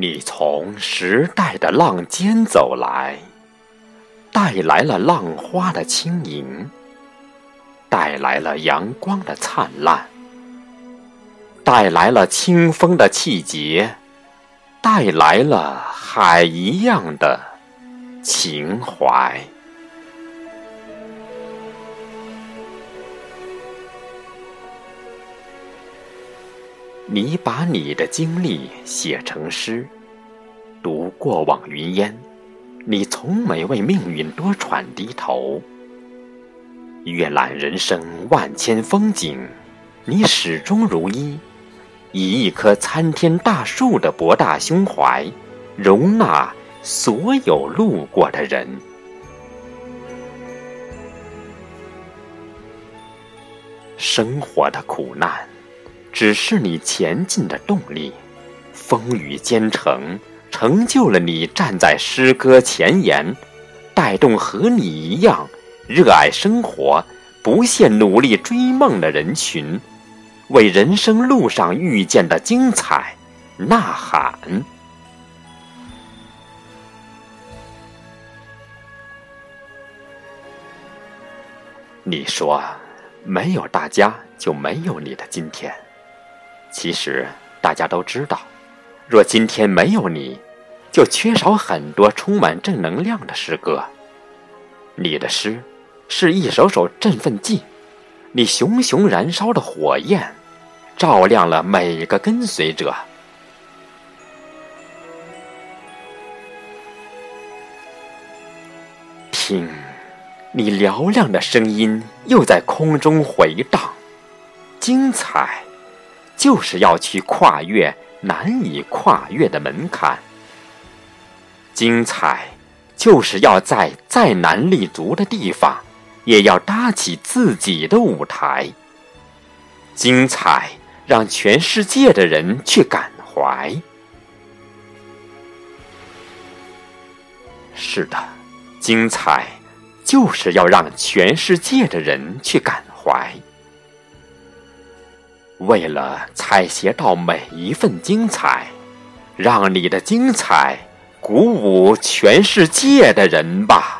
你从时代的浪尖走来，带来了浪花的轻盈，带来了阳光的灿烂，带来了清风的气节，带来了海一样的情怀。你把你的经历写成诗，读过往云烟，你从没为命运多喘低头。阅览人生万千风景，你始终如一，以一棵参天大树的博大胸怀，容纳所有路过的人。生活的苦难。只是你前进的动力，风雨兼程，成就了你站在诗歌前沿，带动和你一样热爱生活、不懈努力追梦的人群，为人生路上遇见的精彩呐喊。你说，没有大家，就没有你的今天。其实大家都知道，若今天没有你，就缺少很多充满正能量的诗歌。你的诗是一首首振奋剂，你熊熊燃烧的火焰，照亮了每个跟随者。听，你嘹亮的声音又在空中回荡，精彩。就是要去跨越难以跨越的门槛，精彩就是要在再难立足的地方，也要搭起自己的舞台。精彩让全世界的人去感怀。是的，精彩就是要让全世界的人去感怀。为了采撷到每一份精彩，让你的精彩鼓舞全世界的人吧。